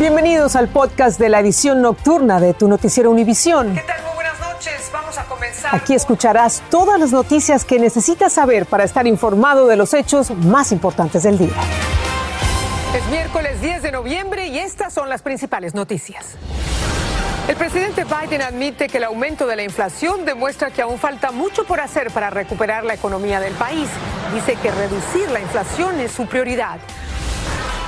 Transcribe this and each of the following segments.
Bienvenidos al podcast de la edición nocturna de tu noticiero Univisión. ¿Qué tal? Muy buenas noches. Vamos a comenzar. Aquí escucharás todas las noticias que necesitas saber para estar informado de los hechos más importantes del día. Es miércoles 10 de noviembre y estas son las principales noticias. El presidente Biden admite que el aumento de la inflación demuestra que aún falta mucho por hacer para recuperar la economía del país. Dice que reducir la inflación es su prioridad.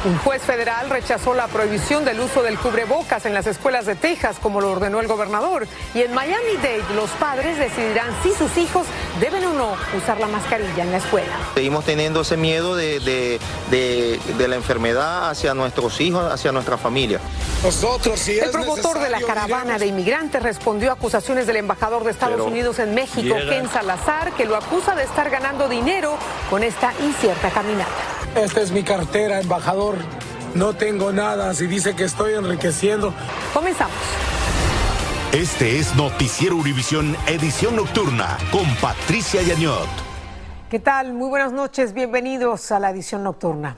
Un juez federal rechazó la prohibición del uso del cubrebocas en las escuelas de Texas, como lo ordenó el gobernador. Y en Miami-Dade, los padres decidirán si sus hijos deben o no usar la mascarilla en la escuela. Seguimos teniendo ese miedo de, de, de, de la enfermedad hacia nuestros hijos, hacia nuestra familia. Nosotros, si el promotor de la caravana de inmigrantes respondió a acusaciones del embajador de Estados Pero Unidos en México, llega- Ken Salazar, que lo acusa de estar ganando dinero con esta incierta caminata. Esta es mi cartera, embajador. No tengo nada. Si dice que estoy enriqueciendo. Comenzamos. Este es Noticiero Univisión Edición Nocturna con Patricia Yañot. ¿Qué tal? Muy buenas noches. Bienvenidos a la edición nocturna.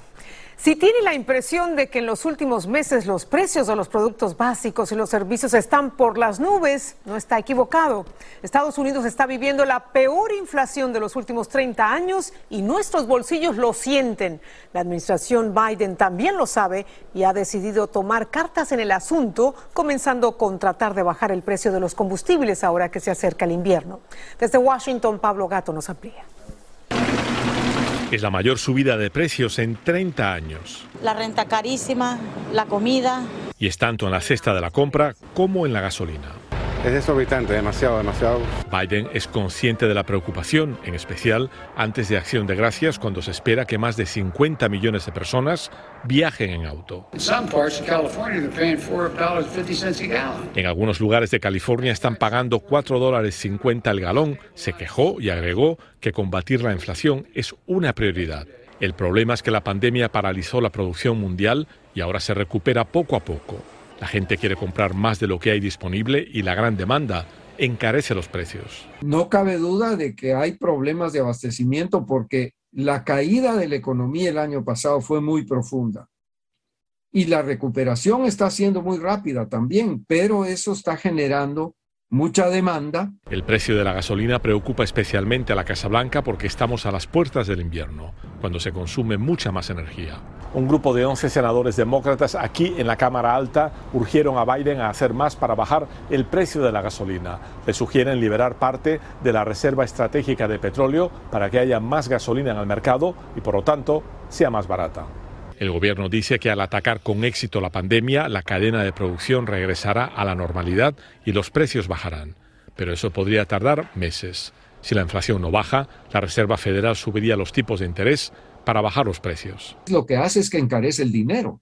Si tiene la impresión de que en los últimos meses los precios de los productos básicos y los servicios están por las nubes, no está equivocado. Estados Unidos está viviendo la peor inflación de los últimos 30 años y nuestros bolsillos lo sienten. La administración Biden también lo sabe y ha decidido tomar cartas en el asunto, comenzando con tratar de bajar el precio de los combustibles ahora que se acerca el invierno. Desde Washington, Pablo Gato nos amplía. Es la mayor subida de precios en 30 años. La renta carísima, la comida. Y es tanto en la cesta de la compra como en la gasolina. Es desorbitante, demasiado, demasiado. Biden es consciente de la preocupación, en especial antes de Acción de Gracias, cuando se espera que más de 50 millones de personas viajen en auto. In some parts of California, they're paying $4.50 a gallon. En algunos lugares de California están pagando 4 dólares 50 el galón. Se quejó y agregó que combatir la inflación es una prioridad. El problema es que la pandemia paralizó la producción mundial y ahora se recupera poco a poco. La gente quiere comprar más de lo que hay disponible y la gran demanda encarece los precios. No cabe duda de que hay problemas de abastecimiento porque la caída de la economía el año pasado fue muy profunda. Y la recuperación está siendo muy rápida también, pero eso está generando mucha demanda. El precio de la gasolina preocupa especialmente a la Casa Blanca porque estamos a las puertas del invierno, cuando se consume mucha más energía. Un grupo de 11 senadores demócratas aquí en la Cámara Alta urgieron a Biden a hacer más para bajar el precio de la gasolina. Le sugieren liberar parte de la reserva estratégica de petróleo para que haya más gasolina en el mercado y por lo tanto sea más barata. El gobierno dice que al atacar con éxito la pandemia, la cadena de producción regresará a la normalidad y los precios bajarán. Pero eso podría tardar meses. Si la inflación no baja, la Reserva Federal subiría los tipos de interés para bajar los precios. Lo que hace es que encarece el dinero.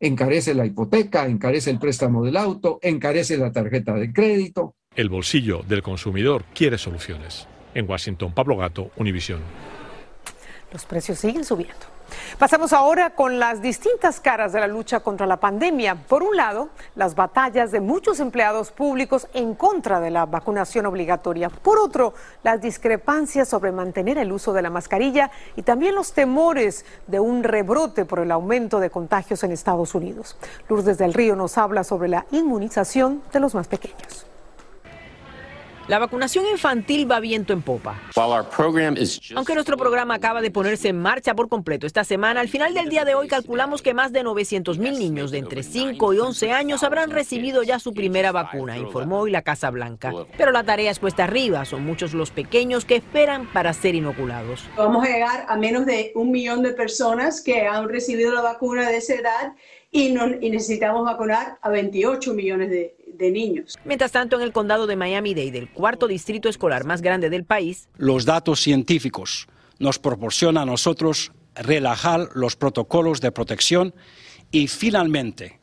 Encarece la hipoteca, encarece el préstamo del auto, encarece la tarjeta de crédito. El bolsillo del consumidor quiere soluciones. En Washington, Pablo Gato, Univisión. Los precios siguen subiendo. Pasamos ahora con las distintas caras de la lucha contra la pandemia. Por un lado, las batallas de muchos empleados públicos en contra de la vacunación obligatoria. Por otro, las discrepancias sobre mantener el uso de la mascarilla y también los temores de un rebrote por el aumento de contagios en Estados Unidos. Lourdes del Río nos habla sobre la inmunización de los más pequeños. La vacunación infantil va viento en popa. Aunque nuestro programa acaba de ponerse en marcha por completo esta semana, al final del día de hoy calculamos que más de 900 mil niños de entre 5 y 11 años habrán recibido ya su primera vacuna, informó hoy la Casa Blanca. Pero la tarea es cuesta arriba, son muchos los pequeños que esperan para ser inoculados. Vamos a llegar a menos de un millón de personas que han recibido la vacuna de esa edad y, no- y necesitamos vacunar a 28 millones de, de niños. Mientras tanto, en el condado de Miami-Dade, el cuarto distrito escolar más grande del país, Los datos científicos nos proporcionan a nosotros relajar los protocolos de protección y finalmente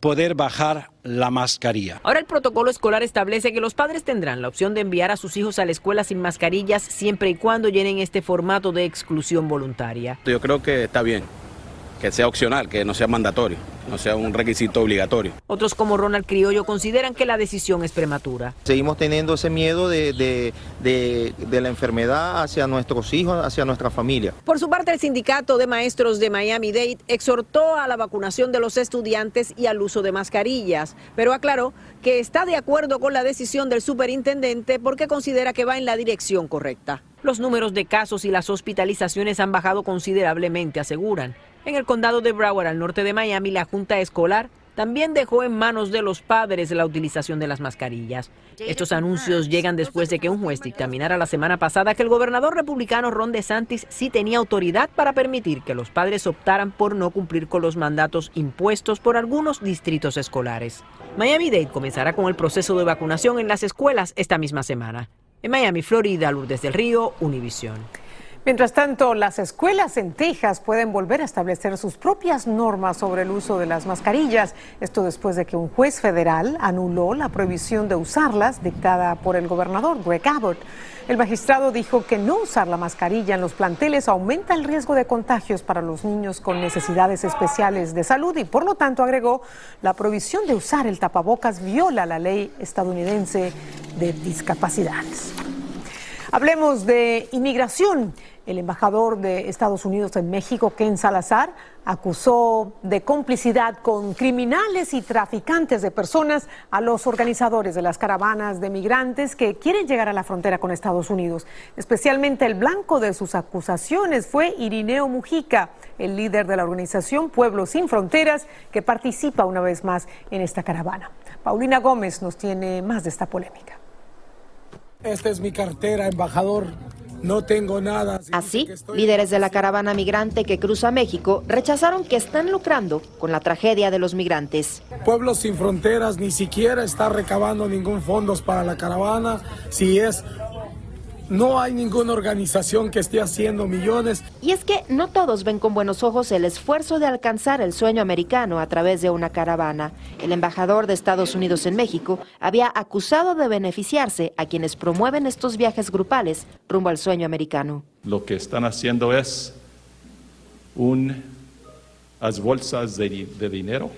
poder bajar la mascarilla. Ahora el protocolo escolar establece que los padres tendrán la opción de enviar a sus hijos a la escuela sin mascarillas siempre y cuando llenen este formato de exclusión voluntaria. Yo creo que está bien. Que sea opcional, que no sea mandatorio, no sea un requisito obligatorio. Otros como Ronald Criollo consideran que la decisión es prematura. Seguimos teniendo ese miedo de, de, de, la enfermedad hacia nuestros hijos, hacia nuestra familia. Por su parte, el sindicato de maestros de Miami-Dade exhortó a la vacunación de los estudiantes y al uso de mascarillas, pero aclaró que está de acuerdo con la decisión del superintendente porque considera que va en la dirección correcta. Los números de casos y las hospitalizaciones han bajado considerablemente, aseguran. En el condado de Broward, al norte de Miami, la Junta Escolar también dejó en manos de los padres la utilización de las mascarillas. Estos anuncios llegan después de que un juez dictaminara la semana pasada que el gobernador republicano Ron DeSantis sí tenía autoridad para permitir que los padres optaran por no cumplir con los mandatos impuestos por algunos distritos escolares. Miami-Dade comenzará con el proceso de vacunación en las escuelas esta misma semana. En Miami, Florida, Lourdes del Río, Univisión. Mientras tanto, las escuelas en Texas pueden volver a establecer sus propias normas sobre el uso de las mascarillas. Esto después de que un juez federal anuló la prohibición de usarlas dictada por el gobernador Greg Abbott. El magistrado dijo que no usar la mascarilla en los planteles aumenta el riesgo de contagios para los niños con necesidades especiales de salud y por lo tanto agregó la prohibición de usar el tapabocas viola la ley estadounidense de discapacidades. Hablemos de inmigración. El embajador de Estados Unidos en México, Ken Salazar, acusó de complicidad con criminales y traficantes de personas a los organizadores de las caravanas de migrantes que quieren llegar a la frontera con Estados Unidos. Especialmente el blanco de sus acusaciones fue Irineo Mujica, el líder de la organización Pueblos Sin Fronteras, que participa una vez más en esta caravana. Paulina Gómez nos tiene más de esta polémica. Esta es mi cartera, embajador. No tengo nada. Así, líderes de la caravana migrante que cruza México rechazaron que están lucrando con la tragedia de los migrantes. Pueblos sin fronteras ni siquiera está recabando ningún fondos para la caravana. Si es no hay ninguna organización que esté haciendo millones. Y es que no todos ven con buenos ojos el esfuerzo de alcanzar el sueño americano a través de una caravana. El embajador de Estados Unidos en México había acusado de beneficiarse a quienes promueven estos viajes grupales rumbo al sueño americano. Lo que están haciendo es unas bolsas de, de dinero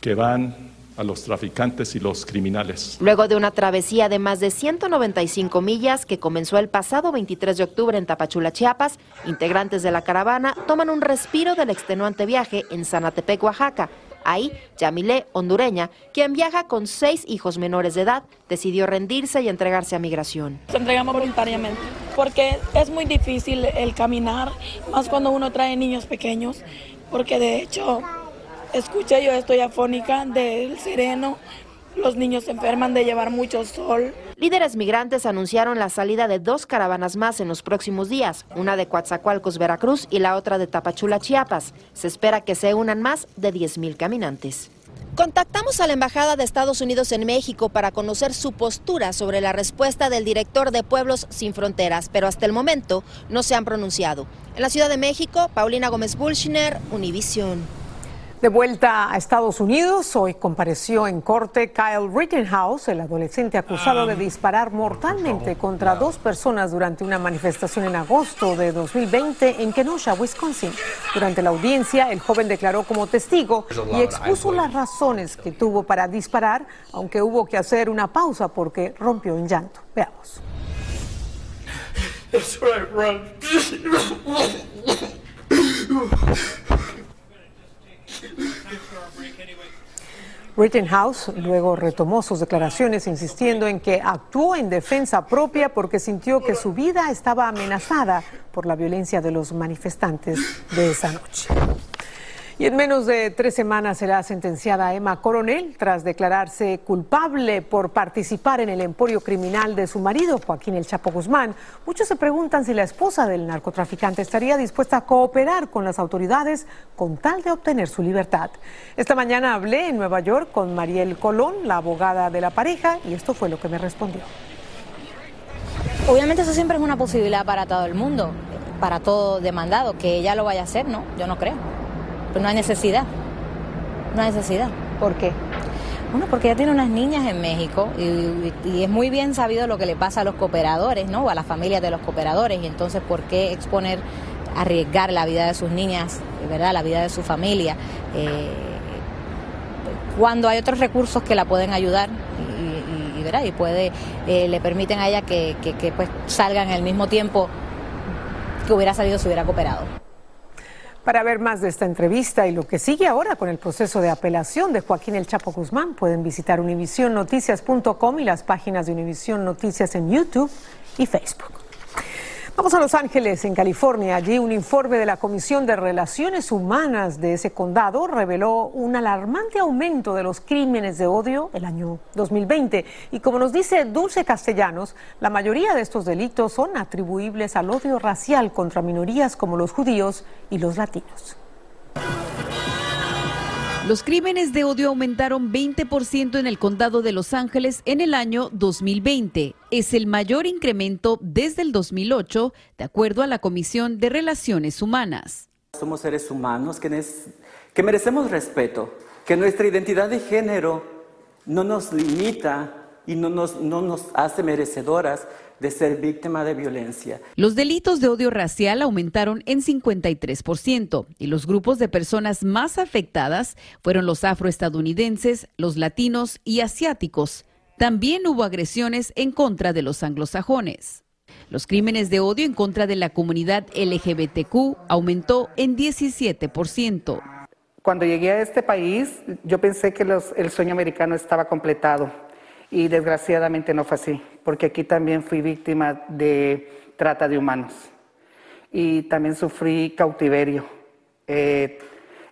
que van a los traficantes y los criminales. Luego de una travesía de más de 195 millas que comenzó el pasado 23 de octubre en Tapachula, Chiapas, integrantes de la caravana toman un respiro del extenuante viaje en Zanatepec, Oaxaca. Ahí, Yamilé, hondureña, quien viaja con seis hijos menores de edad, decidió rendirse y entregarse a migración. Se entregamos voluntariamente, porque es muy difícil el caminar, más cuando uno trae niños pequeños, porque de hecho Escuché yo estoy afónica del sereno. Los niños se enferman de llevar mucho sol. Líderes migrantes anunciaron la salida de dos caravanas más en los próximos días, una de Coatzacoalcos, Veracruz y la otra de Tapachula, Chiapas. Se espera que se unan más de 10.000 caminantes. Contactamos a la Embajada de Estados Unidos en México para conocer su postura sobre la respuesta del director de Pueblos Sin Fronteras, pero hasta el momento no se han pronunciado. En la Ciudad de México, Paulina Gómez Bulchner, Univisión. De vuelta a Estados Unidos, hoy compareció en corte Kyle Rittenhouse, el adolescente acusado de disparar mortalmente contra dos personas durante una manifestación en agosto de 2020 en Kenosha, Wisconsin. Durante la audiencia, el joven declaró como testigo y expuso las razones que tuvo para disparar, aunque hubo que hacer una pausa porque rompió en llanto. Veamos. Rittenhouse luego retomó sus declaraciones insistiendo en que actuó en defensa propia porque sintió que su vida estaba amenazada por la violencia de los manifestantes de esa noche. Y en menos de tres semanas será sentenciada Emma Coronel tras declararse culpable por participar en el emporio criminal de su marido, Joaquín El Chapo Guzmán. Muchos se preguntan si la esposa del narcotraficante estaría dispuesta a cooperar con las autoridades con tal de obtener su libertad. Esta mañana hablé en Nueva York con Mariel Colón, la abogada de la pareja, y esto fue lo que me respondió. Obviamente eso siempre es una posibilidad para todo el mundo, para todo demandado, que ella lo vaya a hacer, ¿no? Yo no creo. Pues no hay necesidad. No hay necesidad. ¿Por qué? Bueno, porque ella tiene unas niñas en México y, es muy bien sabido lo que le pasa a los cooperadores, ¿no? O a las familias de los cooperadores. Y entonces, ¿por qué exponer arriesgar la vida de sus niñas, ¿verdad? La vida de su familia. Eh, cuando hay otros recursos que la pueden ayudar y, ¿verdad? y puede, eh, le permiten a ella que, que, pues salgan al mismo tiempo que hubiera salido si hubiera cooperado. Para ver más de esta entrevista y lo que sigue ahora con el proceso de apelación de Joaquín El Chapo Guzmán, pueden visitar univisionnoticias.com y las páginas de Univisión Noticias en YouTube y Facebook. Vamos a Los Ángeles, en California. Allí un informe de la Comisión de Relaciones Humanas de ese condado reveló un alarmante aumento de los crímenes de odio el año 2020. Y como nos dice Dulce Castellanos, la mayoría de estos delitos son atribuibles al odio racial contra minorías como los judíos y los latinos. Los crímenes de odio aumentaron 20% en el condado de Los Ángeles en el año 2020. Es el mayor incremento desde el 2008, de acuerdo a la Comisión de Relaciones Humanas. Somos seres humanos que, merecemos respeto, que nuestra identidad de género no nos limita y no nos hace merecedoras de ser víctima de violencia. Los delitos de odio racial aumentaron en 53% y los grupos de personas más afectadas fueron los afroestadounidenses, los latinos y asiáticos. También hubo agresiones en contra de los anglosajones. Los crímenes de odio en contra de la comunidad LGBTQ aumentó en 17%. Cuando llegué a este país, yo pensé que el sueño americano estaba completado y desgraciadamente no fue así, porque aquí también fui víctima de trata de humanos y también sufrí cautiverio. Eh,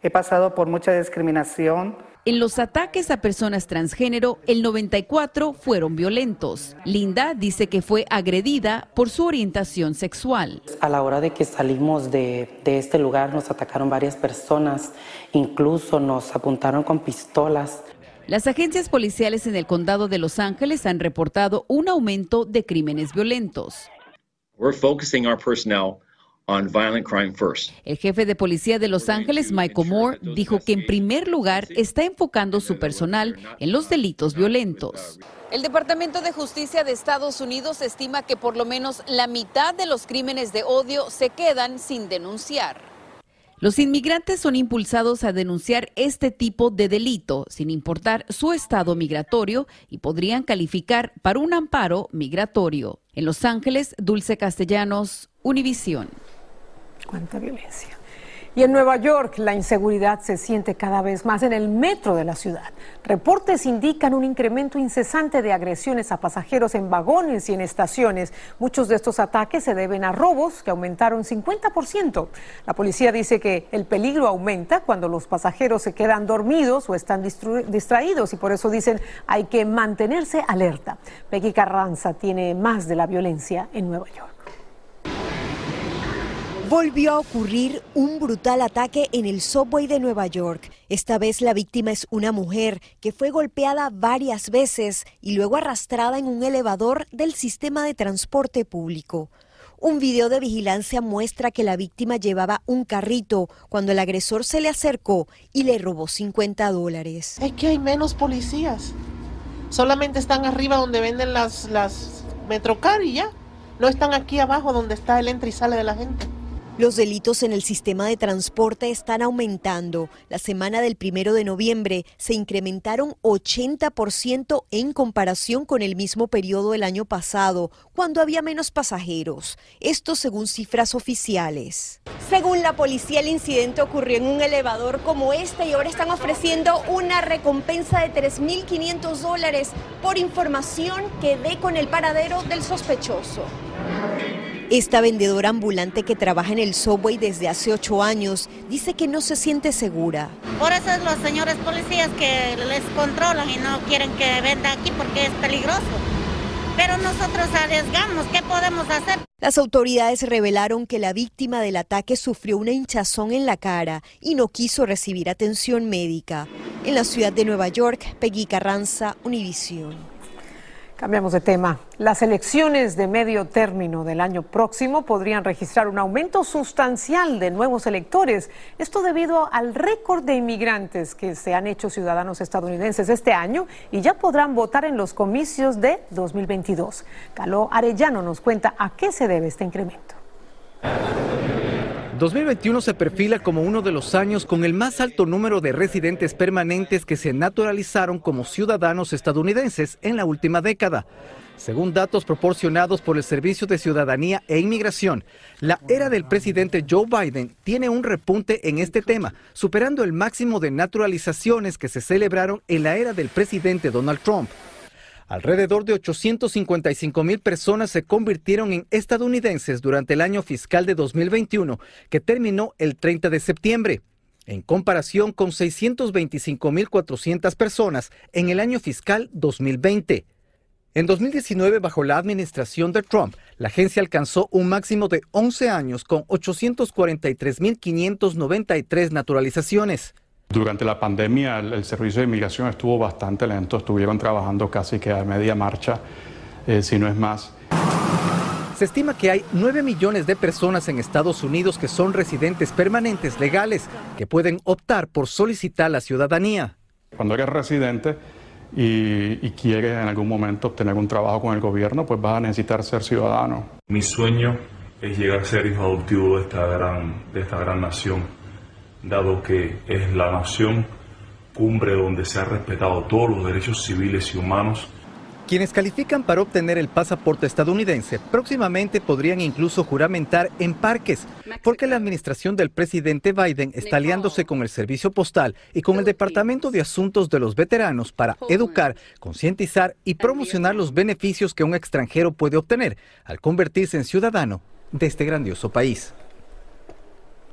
he pasado por mucha discriminación. En los ataques a personas transgénero, el 94 fueron violentos. Linda dice que fue agredida por su orientación sexual. A la hora de que salimos de, de este lugar nos atacaron varias personas, incluso nos apuntaron con pistolas. Las agencias policiales en el condado de Los Ángeles han reportado un aumento de crímenes violentos. El jefe de policía de Los Ángeles, Michael Moore, dijo que en primer lugar está enfocando su personal en los delitos violentos. El Departamento de Justicia de Estados Unidos estima que por lo menos la mitad de los crímenes de odio se quedan sin denunciar. Los inmigrantes son impulsados a denunciar este tipo de delito sin importar su estado migratorio y podrían calificar para un amparo migratorio. En Los Ángeles, Dulce Castellanos, Univisión. Cuánta violencia. Y en Nueva York la inseguridad se siente cada vez más en el metro de la ciudad. Reportes indican un incremento incesante de agresiones a pasajeros en vagones y en estaciones. Muchos de estos ataques se deben a robos que aumentaron 50%. La policía dice que el peligro aumenta cuando los pasajeros se quedan dormidos o están distraídos y por eso dicen hay que mantenerse alerta. Peggy Carranza tiene más de la violencia en Nueva York volvió a ocurrir un brutal ataque en el subway de Nueva York. Esta vez la víctima es una mujer que fue golpeada varias veces y luego arrastrada en un elevador del sistema de transporte público. Un video de vigilancia muestra que la víctima llevaba un carrito cuando el agresor se le acercó y le robó 50 dólares. Es que hay menos policías. Solamente están arriba donde venden las, las Metrocar y ya. No están aquí abajo donde está el entra y sale de la gente. Los delitos en el sistema de transporte están aumentando. La semana del primero de noviembre se incrementaron 80% en comparación con el mismo periodo del año pasado, cuando había menos pasajeros. Esto según cifras oficiales. Según la policía, el incidente ocurrió en un elevador como este y ahora están ofreciendo una recompensa de 3.500 dólares por información que dé con el paradero del sospechoso. Esta vendedora ambulante que trabaja en el subway desde hace ocho años dice que no se siente segura. Por eso es los señores policías que les controlan y no quieren que venda aquí porque es peligroso. Pero nosotros arriesgamos, ¿qué podemos hacer? Las autoridades revelaron que la víctima del ataque sufrió una hinchazón en la cara y no quiso recibir atención médica. En la ciudad de Nueva York, Peggy Carranza, Univision. Cambiamos de tema. Las elecciones de medio término del año próximo podrían registrar un aumento sustancial de nuevos electores. Esto debido al récord de inmigrantes que se han hecho ciudadanos estadounidenses este año y ya podrán votar en los comicios de 2022. Caló Arellano nos cuenta a qué se debe este incremento. 2021 se perfila como uno de los años con el más alto número de residentes permanentes que se naturalizaron como ciudadanos estadounidenses en la última década. Según datos proporcionados por el Servicio de Ciudadanía e Inmigración, la era del presidente Joe Biden tiene un repunte en este tema, superando el máximo de naturalizaciones que se celebraron en la era del presidente Donald Trump. Alrededor de 855 mil personas se convirtieron en estadounidenses durante el año fiscal de 2021, que terminó el 30 de septiembre, en comparación con 625 mil 400 personas en el año fiscal 2020. En 2019, bajo la administración de Trump, la agencia alcanzó un máximo de 11 años con 843.593 naturalizaciones. Durante la pandemia el, servicio de inmigración estuvo bastante lento, estuvieron trabajando casi que a media marcha, eh, si no es más. Se estima que hay 9 millones de personas en Estados Unidos que son residentes permanentes legales que pueden optar por solicitar la ciudadanía. Cuando eres residente y, y quieres en algún momento obtener un trabajo con el gobierno, pues vas a necesitar ser ciudadano. Mi sueño es llegar a ser hijo adoptivo de esta gran, de esta gran nación dado que es la nación cumbre donde se ha respetado todos los derechos civiles y humanos. Quienes califican para obtener el pasaporte estadounidense próximamente podrían incluso juramentar en parques, porque la administración del presidente Biden está aliándose con el Servicio Postal y con el Departamento de Asuntos de los Veteranos para educar, concientizar y promocionar los beneficios que un extranjero puede obtener al convertirse en ciudadano de este grandioso país.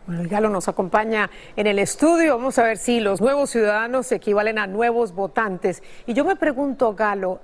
Bueno, Galo nos acompaña en el estudio. Vamos a ver si los nuevos ciudadanos equivalen a nuevos votantes. Y yo me pregunto, Galo,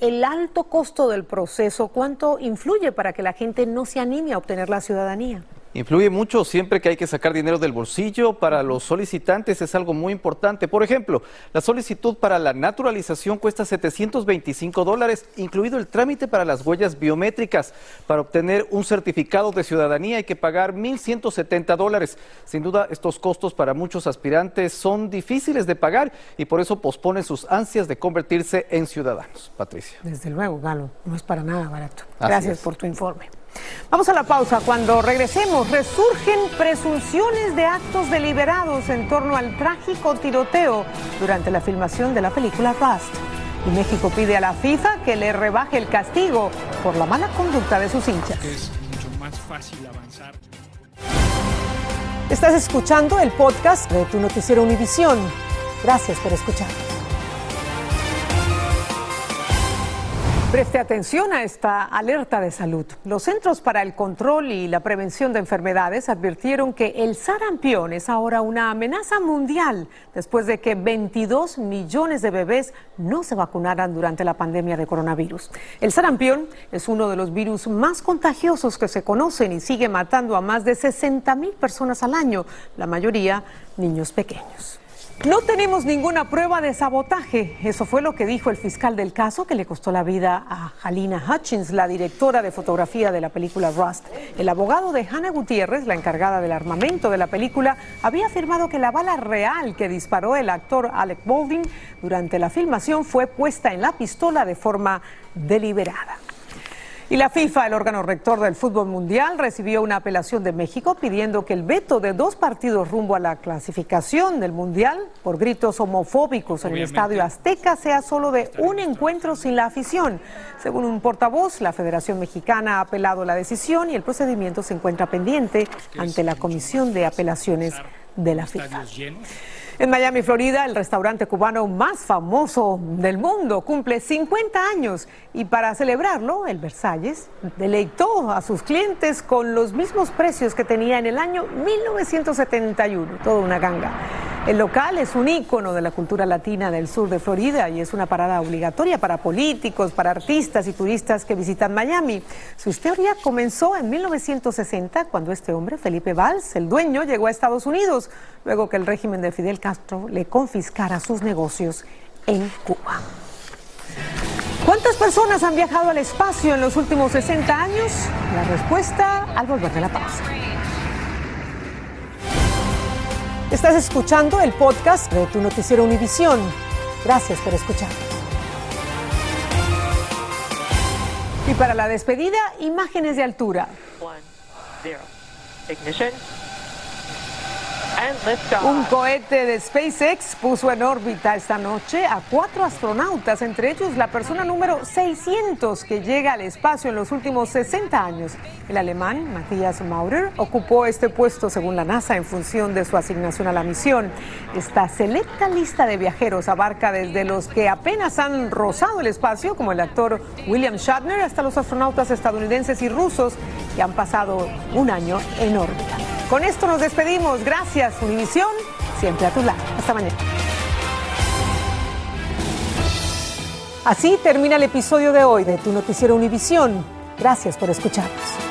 el alto costo del proceso, ¿cuánto influye para que la gente no se anime a obtener la ciudadanía? Influye mucho siempre que hay que sacar dinero del bolsillo. Para los solicitantes es algo muy importante. Por ejemplo, la solicitud para la naturalización cuesta 725 dólares, incluido el trámite para las huellas biométricas. Para obtener un certificado de ciudadanía hay que pagar 1.170 dólares. Sin duda, estos costos para muchos aspirantes son difíciles de pagar y por eso posponen sus ansias de convertirse en ciudadanos. Patricia. Desde luego, Galo, no es para nada barato. Gracias por tu informe. Vamos a la pausa. Cuando regresemos, resurgen presunciones de actos deliberados en torno al trágico tiroteo durante la filmación de la película Rust. Y México pide a la FIFA que le rebaje el castigo por la mala conducta de sus hinchas. Es mucho más fácil avanzar. Estás escuchando el podcast de tu noticiero Univisión. Gracias por escucharnos. Preste atención a esta alerta de salud. Los Centros para el Control y la Prevención de Enfermedades advirtieron que el sarampión es ahora una amenaza mundial después de que 22 millones de bebés no se vacunaran durante la pandemia de coronavirus. El sarampión es uno de los virus más contagiosos que se conocen y sigue matando a más de 60 mil personas al año, la mayoría niños pequeños. No tenemos ninguna prueba de sabotaje. Eso fue lo que dijo el fiscal del caso que le costó la vida a Halina Hutchins, la directora de fotografía de la película Rust. El abogado de Hannah Gutiérrez, la encargada del armamento de la película, había afirmado que la bala real que disparó el actor Alec Baldwin durante la filmación fue puesta en la pistola de forma deliberada. Y la FIFA, el órgano rector del fútbol mundial, recibió una apelación de México pidiendo que el veto de dos partidos rumbo a la clasificación del mundial por gritos homofóbicos en el estadio Azteca sea solo de un encuentro sin la afición. Según un portavoz, la Federación Mexicana ha apelado la decisión y el procedimiento se encuentra pendiente ante la Comisión de Apelaciones de la FIFA. En Miami, Florida, el restaurante cubano más famoso del mundo cumple 50 años y para celebrarlo, el Versalles deleitó a sus clientes con los mismos precios que tenía en el año 1971, toda una ganga. El local es un ícono de la cultura latina del sur de Florida y es una parada obligatoria para políticos, para artistas y turistas que visitan Miami. Su historia comenzó en 1960 cuando este hombre, Felipe Valls, el dueño, llegó a Estados Unidos, luego que el régimen de Fidel Castro le confiscara sus negocios en Cuba. ¿Cuántas personas han viajado al espacio en los últimos 60 años? La respuesta al volver de la pausa. Estás escuchando el podcast de tu noticiero Univisión. Gracias por escuchar. Y para la despedida, imágenes de altura. Un cohete de SpaceX puso en órbita esta noche a cuatro astronautas, entre ellos la persona número 600 que llega al espacio en los últimos 60 años. El alemán Matthias Maurer ocupó este puesto según la NASA en función de su asignación a la misión. Esta selecta lista de viajeros abarca desde los que apenas han rozado el espacio, como el actor William Shatner, hasta los astronautas estadounidenses y rusos que han pasado un año en órbita. Con esto nos despedimos. Gracias, Univisión, siempre a tu lado. Hasta mañana. Así termina el episodio de hoy de Tu Noticiero Univisión. Gracias por escucharnos.